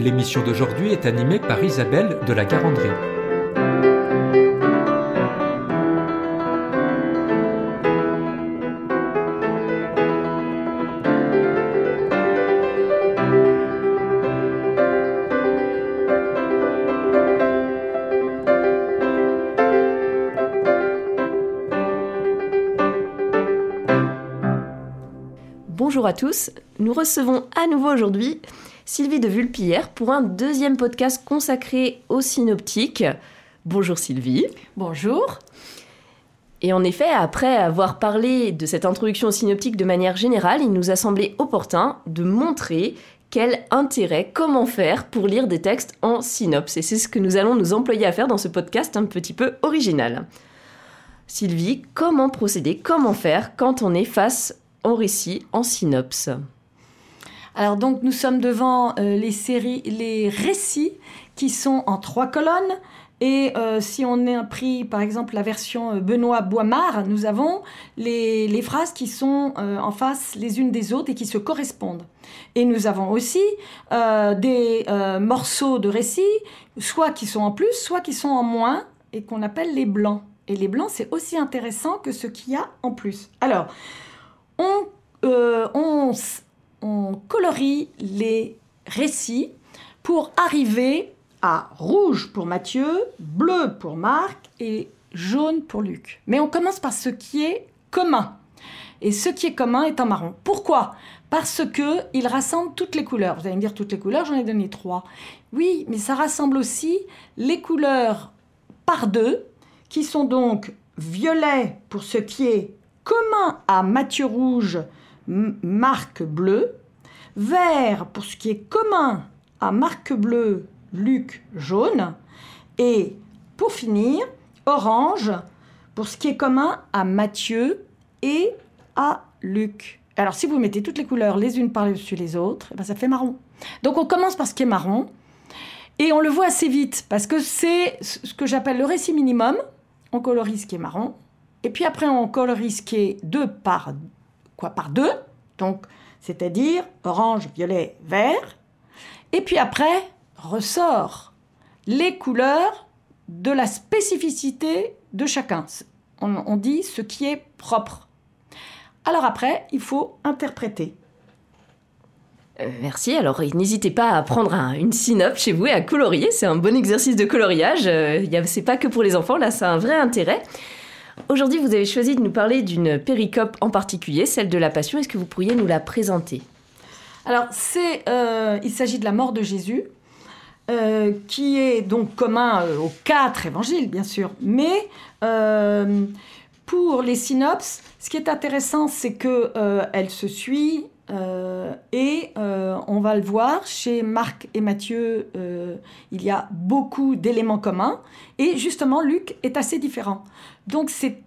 L'émission d'aujourd'hui est animée par Isabelle de la Garandrie. Bonjour à tous, nous recevons à nouveau aujourd'hui Sylvie de Vulpillère pour un deuxième podcast consacré aux synoptiques. Bonjour Sylvie. Bonjour. Et en effet, après avoir parlé de cette introduction aux synoptiques de manière générale, il nous a semblé opportun de montrer quel intérêt, comment faire pour lire des textes en synopse. Et c'est ce que nous allons nous employer à faire dans ce podcast un petit peu original. Sylvie, comment procéder, comment faire quand on est face au récit en synopse? Alors donc nous sommes devant euh, les séries, les récits qui sont en trois colonnes. Et euh, si on a pris par exemple la version euh, Benoît Boimard, nous avons les, phrases qui sont en face les unes des autres et qui se correspondent. Et nous avons aussi des morceaux de récits, soit qui sont en plus, soit qui sont en moins, et qu'on appelle les blancs. Et les blancs, c'est aussi intéressant que ce qu'il y a en plus. Alors, on, on, on colorie les récits pour arriver à rouge pour Matthieu, bleu pour Marc et jaune pour Luc. Mais on commence par ce qui est commun. Et ce qui est commun est en marron. Pourquoi? Parce que il rassemble toutes les couleurs. Vous allez me dire toutes les couleurs, j'en ai donné trois. Oui, mais ça rassemble aussi les couleurs par deux, qui sont donc violet pour ce qui est commun à Matthieu rouge, M- Marc bleu, vert pour ce qui est commun à Marc bleu, Luc jaune, et pour finir, orange pour ce qui est commun à Matthieu et à Luc. Alors si vous mettez toutes les couleurs les unes par-dessus les autres, eh ben, ça fait marron. Donc on commence par ce qui est marron, et on le voit assez vite, parce que c'est ce que j'appelle le récit minimum. On colorie ce qui est marron, et puis après on colorie ce qui est deux par, par deux, donc c'est-à-dire orange, violet, vert. Et puis après, ressort les couleurs de la spécificité de chacun. On, dit ce qui est propre. Alors après, il faut interpréter. Euh, Merci. Alors, n'hésitez pas à prendre un- une synopse chez vous et à colorier. C'est un bon exercice de coloriage. Euh, c'est pas que pour les enfants. Là, ça un vrai intérêt. Aujourd'hui, vous avez choisi de nous parler d'une péricope en particulier, celle de la Passion. Est-ce que vous pourriez nous la présenter? Alors, c'est, euh, il s'agit de la mort de Jésus, euh, qui est donc commun euh, aux quatre évangiles, bien sûr. Mais pour les synopses, ce qui est intéressant, c'est que elle se suit. Euh, et euh, on va le voir chez Marc et Matthieu, euh, il y a beaucoup d'éléments communs. Et justement, Luc est assez différent. Donc c'est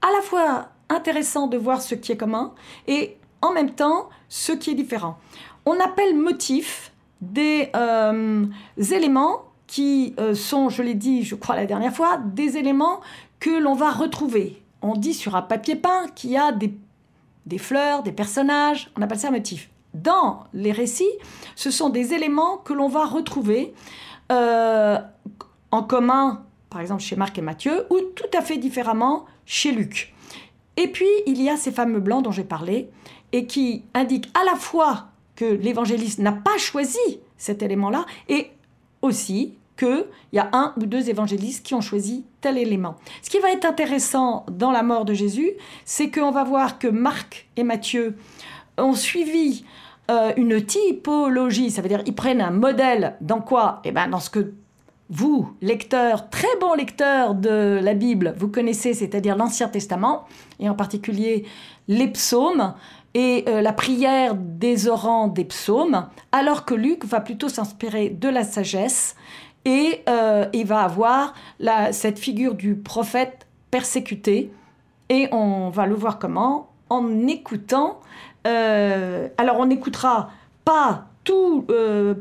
à la fois intéressant de voir ce qui est commun et en même temps ce qui est différent. On appelle motif des euh, éléments qui sont, je l'ai dit, je crois la dernière fois, des éléments que l'on va retrouver. On dit sur un papier peint qu'il y a des, des fleurs, des personnages, on appelle ça motif. Dans les récits, ce sont des éléments que l'on va retrouver euh, en commun, par exemple chez Marc et Matthieu, ou tout à fait différemment chez Luc. Et puis, il y a ces fameux blancs dont j'ai parlé, et qui indiquent à la fois que l'évangéliste n'a pas choisi cet élément-là, et aussi qu'il y a un ou deux évangélistes qui ont choisi tel élément. Ce qui va être intéressant dans la mort de Jésus, c'est qu'on va voir que Marc et Matthieu ont suivi euh, une typologie, ça veut dire ils prennent un modèle dans quoi? Eh bien, dans ce que vous, lecteurs, très bons lecteurs de la Bible, vous connaissez, c'est-à-dire l'Ancien Testament, et en particulier les psaumes, et euh, la prière des orants des psaumes, alors que Luc va plutôt s'inspirer de la sagesse et euh, il va avoir cette figure du prophète persécuté. Et on va le voir comment En écoutant. Euh, alors on n'écoutera pas tout,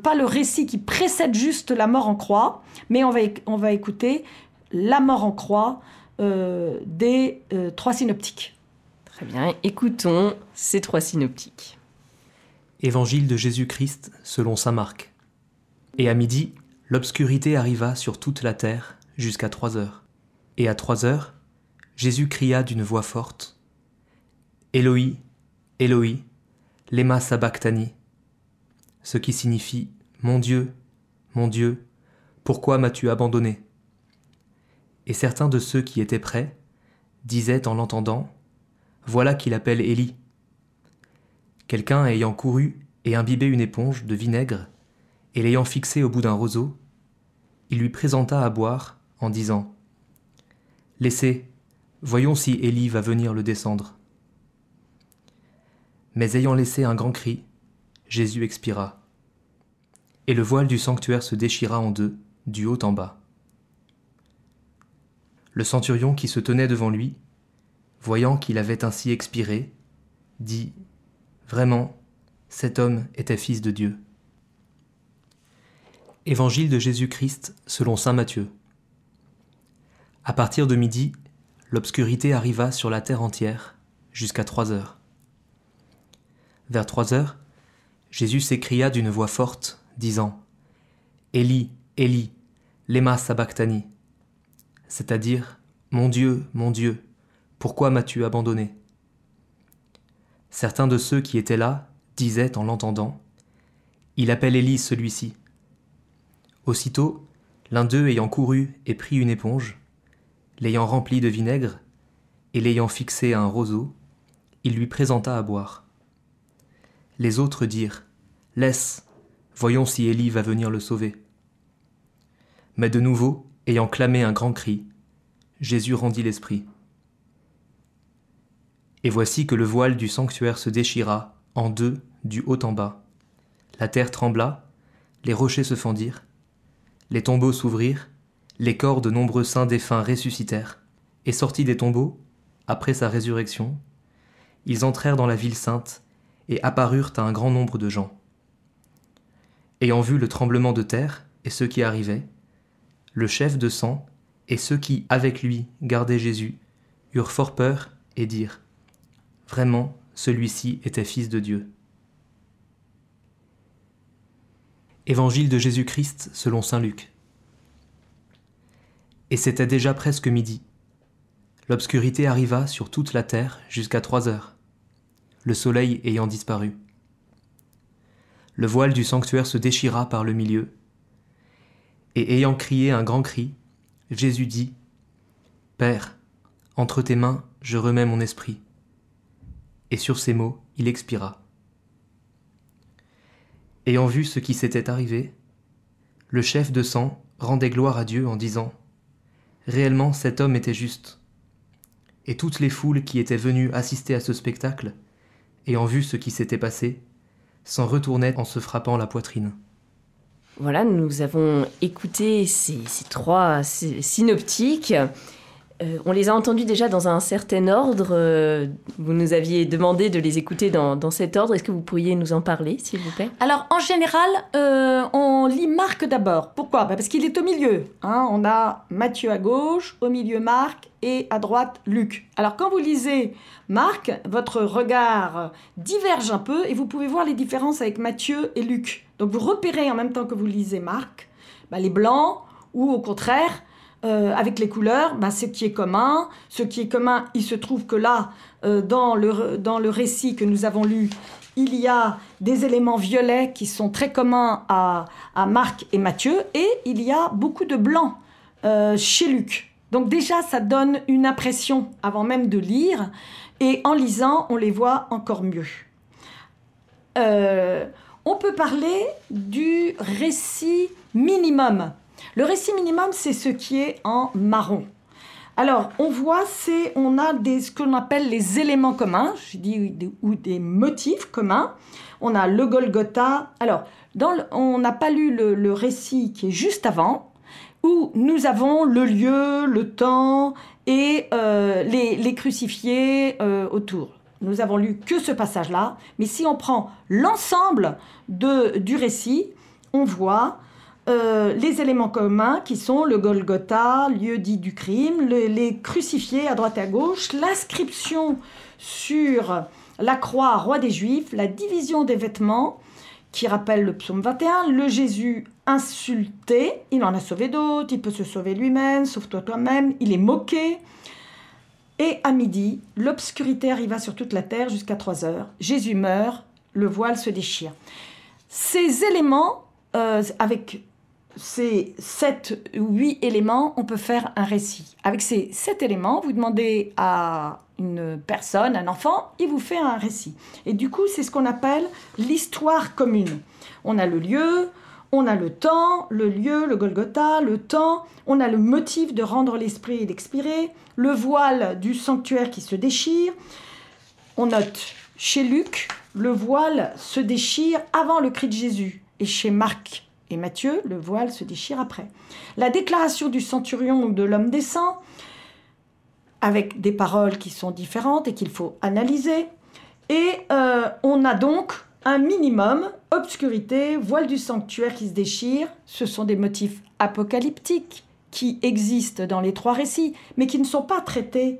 pas le récit qui précède juste la mort en croix, mais on va, on va écouter la mort en croix des trois synoptiques. Très bien, écoutons ces trois synoptiques. Évangile de Jésus-Christ selon Saint Marc. Et à midi, l'obscurité arriva sur toute la terre jusqu'à trois heures. Et à trois heures, Jésus cria d'une voix forte Éloi, Éloi, lema sabachthani, ce qui signifie Mon Dieu, mon Dieu, pourquoi m'as-tu abandonné? Et certains de ceux qui étaient prêts disaient en l'entendant voilà qu'il appelle Élie. Quelqu'un ayant couru et imbibé une éponge de vinaigre, et l'ayant fixée au bout d'un roseau, il lui présenta à boire en disant Laissez, voyons si Élie va venir le descendre. Mais ayant laissé un grand cri, Jésus expira. Et le voile du sanctuaire se déchira en deux, du haut en bas. Le centurion qui se tenait devant lui voyant qu'il avait ainsi expiré, dit Vraiment, cet homme était fils de Dieu. Évangile de Jésus-Christ selon Saint Matthieu. À partir de midi, l'obscurité arriva sur la terre entière jusqu'à trois heures. Vers trois heures, Jésus s'écria d'une voix forte, disant Élie, Élie, lema sabachthani, c'est-à-dire Mon Dieu, mon Dieu, pourquoi m'as-tu abandonné? Certains de ceux qui étaient là disaient en l'entendant Il appelle Élie celui-ci. Aussitôt, l'un d'eux ayant couru et pris une éponge, l'ayant remplie de vinaigre, et l'ayant fixée à un roseau, il lui présenta à boire. Les autres dirent Laisse, voyons si Élie va venir le sauver. Mais de nouveau, ayant clamé un grand cri, Jésus rendit l'esprit. Et voici que le voile du sanctuaire se déchira en deux du haut en bas. La terre trembla, les rochers se fendirent, les tombeaux s'ouvrirent, les corps de nombreux saints défunts ressuscitèrent, et sortis des tombeaux, après sa résurrection, ils entrèrent dans la ville sainte et apparurent à un grand nombre de gens. Ayant vu le tremblement de terre et ceux qui arrivaient, le chef de sang et ceux qui, avec lui, gardaient Jésus, eurent fort peur et dirent Vraiment, celui-ci était fils de Dieu. Évangile de Jésus-Christ selon Saint Luc. Et c'était déjà presque midi. L'obscurité arriva sur toute la terre jusqu'à trois heures, le soleil ayant disparu. Le voile du sanctuaire se déchira par le milieu, et ayant crié un grand cri, Jésus dit, Père, entre tes mains je remets mon esprit et sur ces mots, il expira. Ayant vu ce qui s'était arrivé, le chef de sang rendait gloire à Dieu en disant Réellement cet homme était juste. Et toutes les foules qui étaient venues assister à ce spectacle, ayant vu ce qui s'était passé, s'en retournaient en se frappant la poitrine. Voilà, nous avons écouté ces, ces trois synoptiques. Euh, on les a entendus déjà dans un certain ordre. Euh, vous nous aviez demandé de les écouter dans, cet ordre. Est-ce que vous pourriez nous en parler, s'il vous plaît? Alors, en général, euh, on lit Marc d'abord. Pourquoi? Bah, Parce qu'il est au milieu. Hein. On a Matthieu à gauche, au milieu Marc et à droite Luc. Alors, quand vous lisez Marc, votre regard diverge un peu et vous pouvez voir les différences avec Matthieu et Luc. Donc, vous repérez en même temps que vous lisez Marc bah, les blancs ou au contraire euh, avec les couleurs, bah, ce qui est commun. Ce qui est commun, il se trouve que là, euh, dans, le, récit que nous avons lu, il y a des éléments violets qui sont très communs à, à Marc et Matthieu, et il y a beaucoup de blanc euh, chez Luc. Donc déjà, ça donne une impression avant même de lire, et en lisant, on les voit encore mieux. on peut parler du récit minimum le récit minimum, c'est ce qui est en marron. Alors, on voit, c'est, on a des, ce qu'on appelle les éléments communs, je dis, ou des motifs communs. On a le Golgotha. Alors, on n'a pas lu le, récit qui est juste avant, où nous avons le lieu, le temps et euh, les, crucifiés euh, autour. Nous avons lu que ce passage-là, mais si on prend l'ensemble du récit, on voit euh, les éléments communs qui sont le Golgotha, lieu dit du crime, les crucifiés à droite et à gauche, l'inscription sur la croix roi des Juifs, la division des vêtements qui rappelle le psaume 21, le Jésus insulté, il en a sauvé d'autres, il peut se sauver lui-même, sauve-toi toi-même, il est moqué. Et à midi, l'obscurité arriva sur toute la terre jusqu'à 3 heures. Jésus meurt, le voile se déchire. Ces éléments, euh, avec ces sept ou huit éléments, on peut faire un récit. Avec ces sept éléments, vous demandez à une personne, un enfant, il vous fait un récit. Et du coup, c'est ce qu'on appelle l'histoire commune. On a le lieu, on a le temps, le lieu, le Golgotha, le temps, on a le motif de rendre l'esprit et d'expirer, le voile du sanctuaire qui se déchire. On note chez Luc, le voile se déchire avant le cri de Jésus. Et chez Marc, et Matthieu, le voile se déchire après. La déclaration du centurion ou de l'homme décent, avec des paroles qui sont différentes et qu'il faut analyser. Et euh, on a donc un minimum, obscurité, voile du sanctuaire qui se déchire, ce sont des motifs apocalyptiques qui existent dans les trois récits, mais qui ne sont pas traités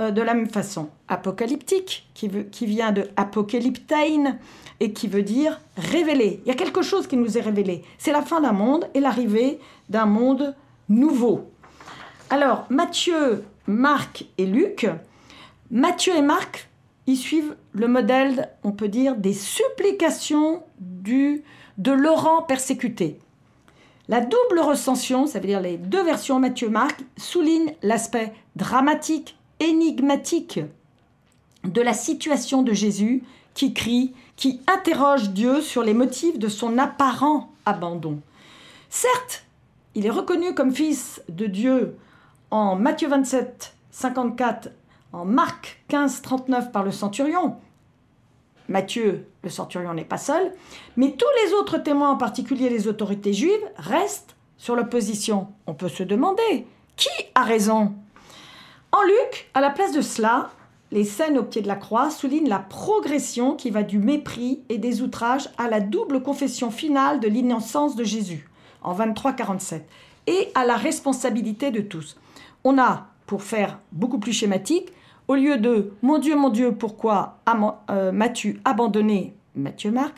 euh, de la même façon. Apocalyptique, qui vient de apocalyptein, et qui veut dire révéler. Il y a quelque chose qui nous est révélé. C'est la fin d'un monde et l'arrivée d'un monde nouveau. Alors, Matthieu, Marc et Luc, Matthieu et Marc, ils suivent le modèle, on peut dire, des supplications du, de Laurent persécuté. La double recension, ça veut dire les deux versions Matthieu-Marc, soulignent l'aspect dramatique, énigmatique de la situation de Jésus qui crie qui interroge Dieu sur les motifs de son apparent abandon. Certes, il est reconnu comme fils de Dieu en Matthieu 27, 54, en Marc 15, 39 par le centurion. Matthieu, le centurion, n'est pas seul, mais tous les autres témoins, en particulier les autorités juives, restent sur l'opposition. On peut se demander, qui a raison? En Luc, à la place de cela, les scènes au pied de la croix soulignent la progression qui va du mépris et des outrages à la double confession finale de l'innocence de Jésus, en 23-47, et à la responsabilité de tous. On a, pour faire beaucoup plus schématique, au lieu de Mon Dieu, mon Dieu, pourquoi euh, m'as-tu abandonné Matthieu Marc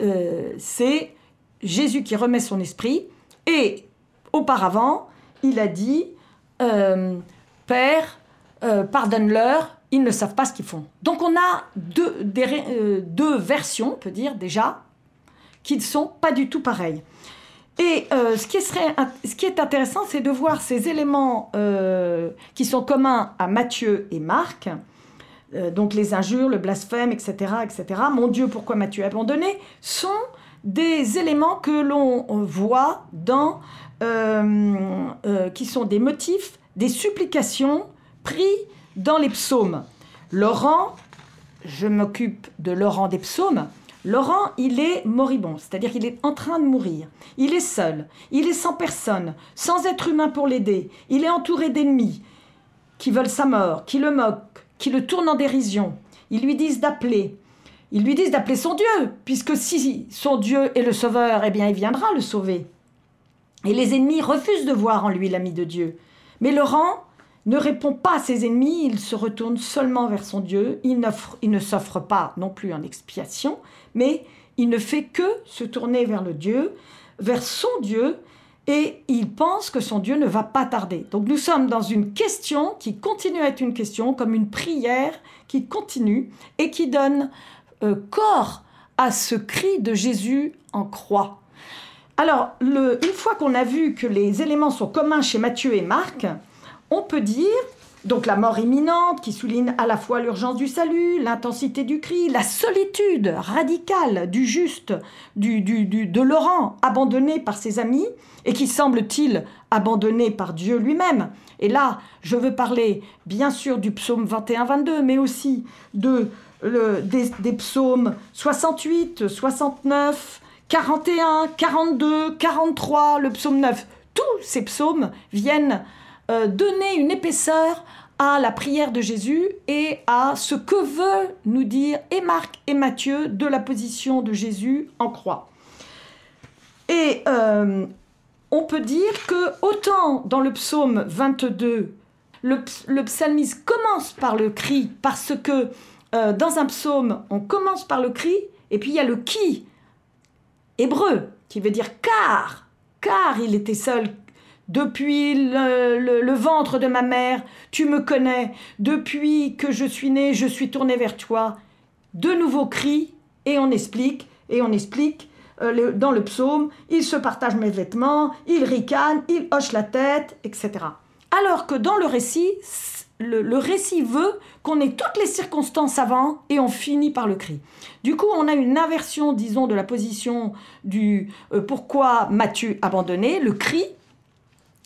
euh, C'est Jésus qui remet son esprit, et auparavant, il a dit euh, Père, euh, pardonne-leur, ils ne savent pas ce qu'ils font. Donc on a deux, euh, deux versions, on peut dire déjà, qui ne sont pas du tout pareilles. Et euh, ce, qui serait, ce qui est intéressant, c'est de voir ces éléments qui sont communs à Matthieu et Marc, donc les injures, le blasphème, etc., etc. Mon Dieu, pourquoi m'as-tu abandonné? Sont des éléments que l'on voit dans, qui sont des motifs, des supplications pris dans les psaumes. Laurent, je m'occupe de Laurent des psaumes. Laurent, il est moribond, c'est-à-dire qu'il est en train de mourir. Il est seul, il est sans personne, sans être humain pour l'aider. Il est entouré d'ennemis qui veulent sa mort, qui le moquent, qui le tournent en dérision. Ils lui disent d'appeler. Ils lui disent d'appeler son Dieu, puisque si son Dieu est le sauveur, eh bien il viendra le sauver. Et les ennemis refusent de voir en lui l'ami de Dieu. Mais Laurent, ne répond pas à ses ennemis, il se retourne seulement vers son Dieu, il, ne s'offre pas non plus en expiation, mais il ne fait que se tourner vers le Dieu, vers son Dieu, et il pense que son Dieu ne va pas tarder. Donc nous sommes dans une question qui continue à être une question, comme une prière qui continue et qui donne euh, corps à ce cri de Jésus en croix. Alors, une fois qu'on a vu que les éléments sont communs chez Matthieu et Marc, on peut dire Donc la mort imminente qui souligne à la fois l'urgence du salut, l'intensité du cri, la solitude radicale du juste, du, du, de Laurent, abandonné par ses amis et qui semble-t-il abandonné par Dieu lui-même. Et là, je veux parler bien sûr du psaume 21-22, mais aussi de, des, des psaumes 68, 69, 41, 42, 43, le psaume 9. Tous ces psaumes viennent euh, donner une épaisseur à la prière de Jésus et à ce que veut nous dire et Marc et Matthieu de la position de Jésus en croix. Et euh, on peut dire que autant dans le psaume 22, le, psalmiste commence par le cri parce que euh, dans un psaume, on commence par le cri et puis il y a le qui hébreu qui veut dire car, car il était seul, depuis le, ventre de ma mère, tu me connais. Depuis que je suis né, je suis tourné vers toi. De nouveaux cris, et on explique, et on explique euh, dans le psaume, il se partage mes vêtements, il ricane, il hoche la tête, etc. Alors que dans le récit, le, récit veut qu'on ait toutes les circonstances avant et on finit par le cri. Du coup, on a une inversion, disons, de la position du euh, pourquoi Matthieu abandonné, le cri,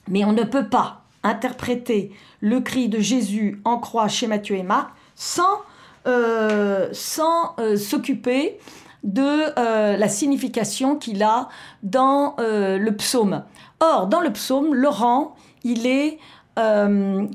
mais on ne peut pas interpréter le cri de Jésus en croix chez Matthieu et Marc sans, euh, euh, s'occuper de euh, la signification qu'il a dans le psaume. Or, dans le psaume, Laurent, il est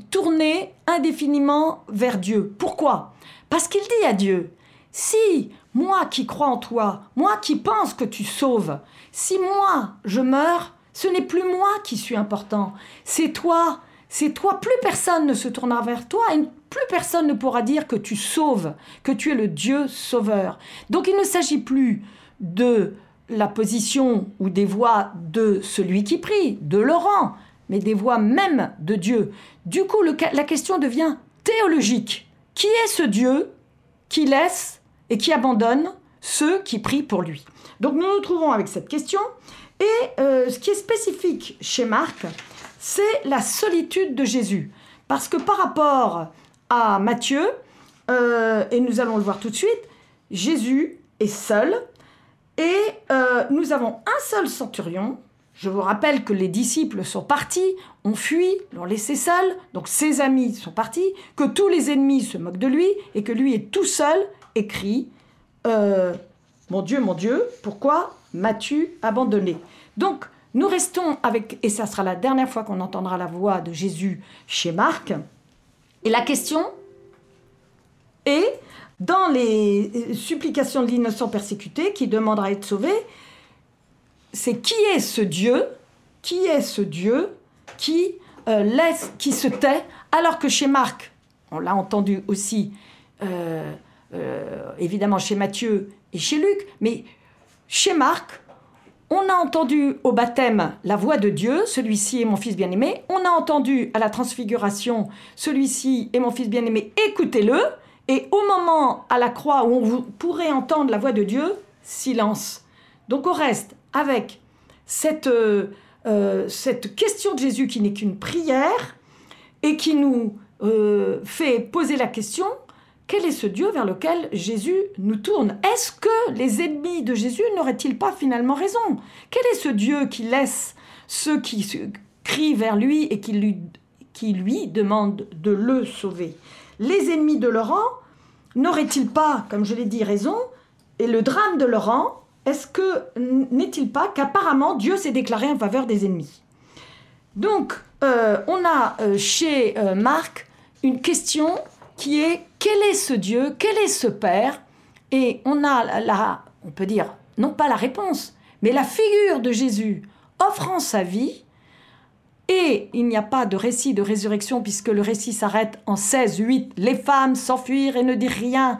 tourné indéfiniment vers Dieu. Pourquoi? Parce qu'il dit à Dieu, si moi qui crois en toi, moi qui pense que tu sauves, si moi je meurs, ce n'est plus moi qui suis important, c'est toi. C'est toi, plus personne ne se tournera vers toi et plus personne ne pourra dire que tu sauves, que tu es le Dieu sauveur. Donc il ne s'agit plus de la position ou des voix de celui qui prie, de Laurent, mais des voix même de Dieu. Du coup, la question devient théologique. Qui est ce Dieu qui laisse et qui abandonne ceux qui prient pour lui? Donc nous nous trouvons avec cette question et euh, ce qui est spécifique chez Marc, c'est la solitude de Jésus. Parce que par rapport à Matthieu, euh, et nous allons le voir tout de suite, Jésus est seul et euh, nous avons un seul centurion. Je vous rappelle que les disciples sont partis, ont fui, l'ont laissé seul, donc ses amis sont partis, que tous les ennemis se moquent de lui et que lui est tout seul et crie Mon Dieu, mon Dieu, pourquoi m'as-tu abandonné. Donc, nous restons avec, et ça sera la dernière fois qu'on entendra la voix de Jésus chez Marc, et la question est, dans les supplications de l'innocent persécuté qui demandera à être sauvé, c'est qui est ce Dieu, qui est ce Dieu qui euh, laisse, qui se tait, alors que chez Marc, on l'a entendu aussi, euh, euh, évidemment chez Matthieu et chez Luc, mais chez Marc, on a entendu au baptême la voix de Dieu, celui-ci est mon fils bien-aimé. On a entendu à la transfiguration, celui-ci est mon fils bien-aimé, écoutez-le. Et au moment à la croix où on pourrait entendre la voix de Dieu, silence. Donc on reste avec cette, euh, euh, question de Jésus qui n'est qu'une prière et qui nous euh, fait poser la question, quel est ce Dieu vers lequel Jésus nous tourne? Est-ce que les ennemis de Jésus n'auraient-ils pas finalement raison? Quel est ce Dieu qui laisse ceux qui crient vers lui et qui lui, demandent de le sauver? Les ennemis de Laurent n'auraient-ils pas, comme je l'ai dit, raison? Et le drame de Laurent, est-ce que n'est-il pas qu'apparemment Dieu s'est déclaré en faveur des ennemis? Donc, euh, on a euh, chez euh, Marc une question qui est quel est ce Dieu, quel est ce Père? Et on a la, on peut dire, non pas la réponse, mais la figure de Jésus offrant sa vie. Et il n'y a pas de récit de résurrection puisque le récit s'arrête en 16, 8. Les femmes s'enfuirent et ne dirent rien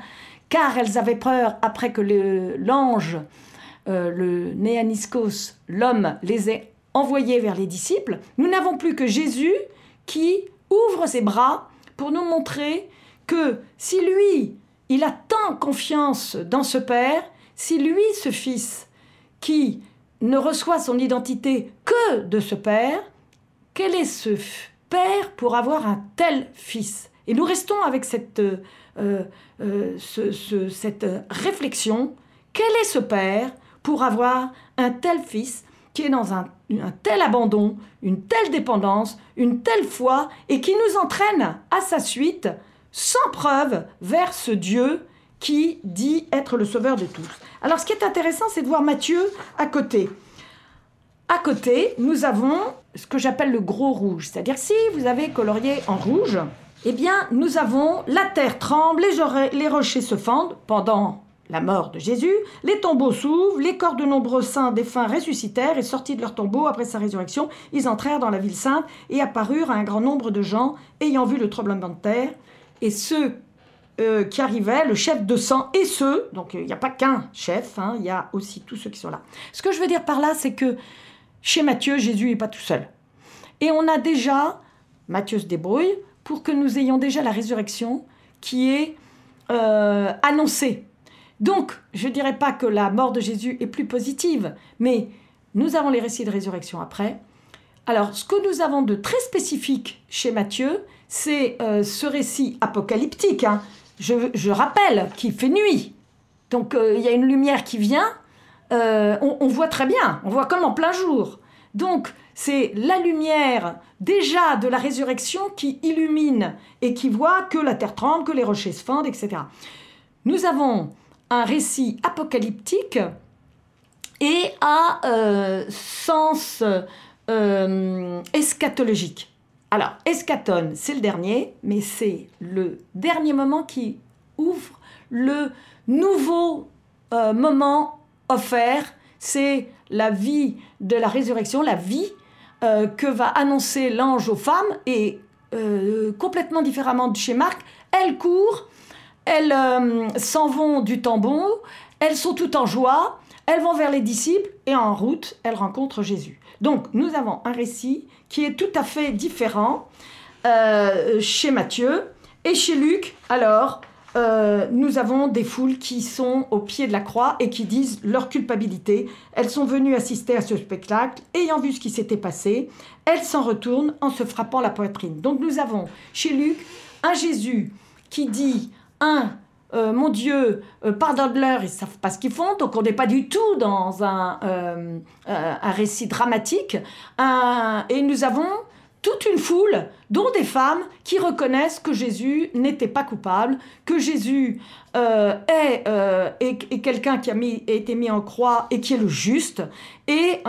car elles avaient peur après que l'ange, euh, le Néaniskos, l'homme, les ait envoyées vers les disciples. Nous n'avons plus que Jésus qui ouvre ses bras pour nous montrer que si lui, il a tant confiance dans ce Père, si lui, ce Fils, qui ne reçoit son identité que de ce Père, quel est ce père pour avoir un tel fils? Et nous restons avec cette, euh, euh, ce- ce- cette réflexion. Quel est ce père pour avoir un tel fils qui est dans un tel abandon, une telle dépendance, une telle foi, et qui nous entraîne à sa suite, sans preuve, vers ce Dieu qui dit être le sauveur de tous. Alors ce qui est intéressant, c'est de voir Matthieu à côté. À côté, nous avons ce que j'appelle le gros rouge, c'est-à-dire si vous avez colorié en rouge, eh bien nous avons la terre tremble, les, les rochers se fendent pendant la mort de Jésus, les tombeaux s'ouvrent, les corps de nombreux saints défunts ressuscitèrent et sortis de leur tombeau après sa résurrection, ils entrèrent dans la ville sainte et apparurent à un grand nombre de gens ayant vu le tremblement de terre et ceux euh, qui arrivaient, le chef de sang et ceux, donc euh, il n'y a pas qu'un chef, hein, il y a aussi tous ceux qui sont là. Ce que je veux dire par là, c'est que chez Matthieu, Jésus n'est pas tout seul. Et on a déjà, Matthieu se débrouille, pour que nous ayons déjà la résurrection qui est euh, annoncée. Donc, je ne dirais pas que la mort de Jésus est plus positive, mais nous avons les récits de résurrection après. Alors, ce que nous avons de très spécifique chez Matthieu, c'est euh, ce récit apocalyptique. hein. Je, rappelle qu'il fait nuit. Donc, euh, il y a une lumière qui vient. Euh, on, on voit très bien. On voit comme en plein jour. Donc, c'est la lumière déjà de la résurrection qui illumine et qui voit que la terre tremble, que les rochers se fendent, etc. Nous avons un récit apocalyptique et à sens eschatologique. Alors, eschaton, c'est le dernier, mais c'est le dernier moment qui ouvre le nouveau euh, moment offert. C'est la vie de la résurrection, la vie euh, que va annoncer l'ange aux femmes et euh, complètement différemment de chez Marc, elles courent, elles s'en vont du tambour, elles sont toutes en joie, elles vont vers les disciples et en route, elles rencontrent Jésus. Donc nous avons un récit qui est tout à fait différent euh, chez Matthieu et chez Luc. Alors, euh, nous avons des foules qui sont au pied de la croix et qui disent leur culpabilité. Elles sont venues assister à ce spectacle, ayant vu ce qui s'était passé, elles s'en retournent en se frappant la poitrine. Donc nous avons chez Luc un Jésus qui dit, un, euh, mon Dieu, euh, pardonne-leur, ils savent pas ce qu'ils font. Donc on n'est pas du tout dans un, euh, un récit dramatique. Et nous avons toute une foule, dont des femmes, qui reconnaissent que Jésus n'était pas coupable, que Jésus est, euh, quelqu'un qui a, été mis en croix et qui est le juste. Et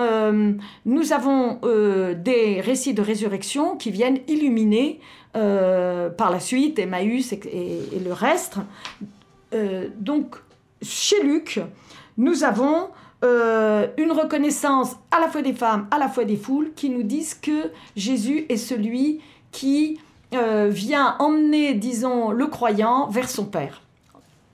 nous avons des récits de résurrection qui viennent illuminer euh, par la suite Emmaüs et, le reste. Euh, donc, chez Luc, nous avons euh, une reconnaissance à la fois des femmes, à la fois des foules, qui nous disent que Jésus est celui qui vient emmener, disons, le croyant vers son Père.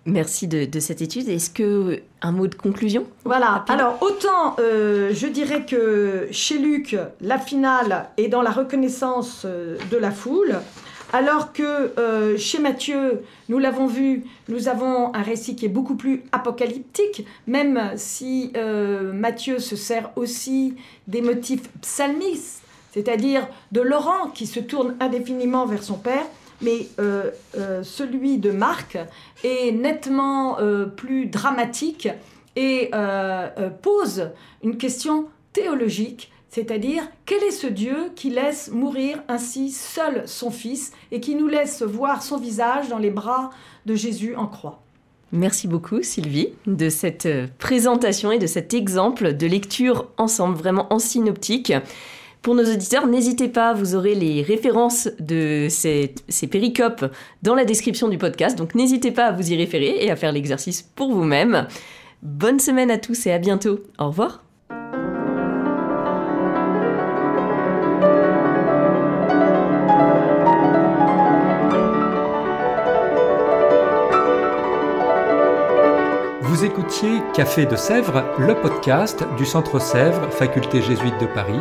Merci de, de cette étude. Est-ce que un mot de conclusion? Voilà. Rapide. Alors autant euh, je dirais que chez Luc, la finale est dans la reconnaissance euh, de la foule, alors que euh, chez Matthieu, nous l'avons vu, nous avons un récit qui est beaucoup plus apocalyptique, même si euh, Matthieu se sert aussi des motifs psalmistes, c'est-à-dire de Laurent qui se tourne indéfiniment vers son père. Mais euh, euh, celui de Marc est nettement euh, plus dramatique et pose une question théologique, c'est-à-dire quel est ce Dieu qui laisse mourir ainsi seul son Fils et qui nous laisse voir son visage dans les bras de Jésus en croix? Merci beaucoup Sylvie de cette présentation et de cet exemple de lecture ensemble, vraiment en synoptique. Pour nos auditeurs, n'hésitez pas, vous aurez les références de ces, péricopes dans la description du podcast, donc n'hésitez pas à vous y référer et à faire l'exercice pour vous-même. Bonne semaine à tous et à bientôt. Au revoir. Vous écoutiez Café de Sèvres, le podcast du Centre Sèvres, faculté jésuite de Paris,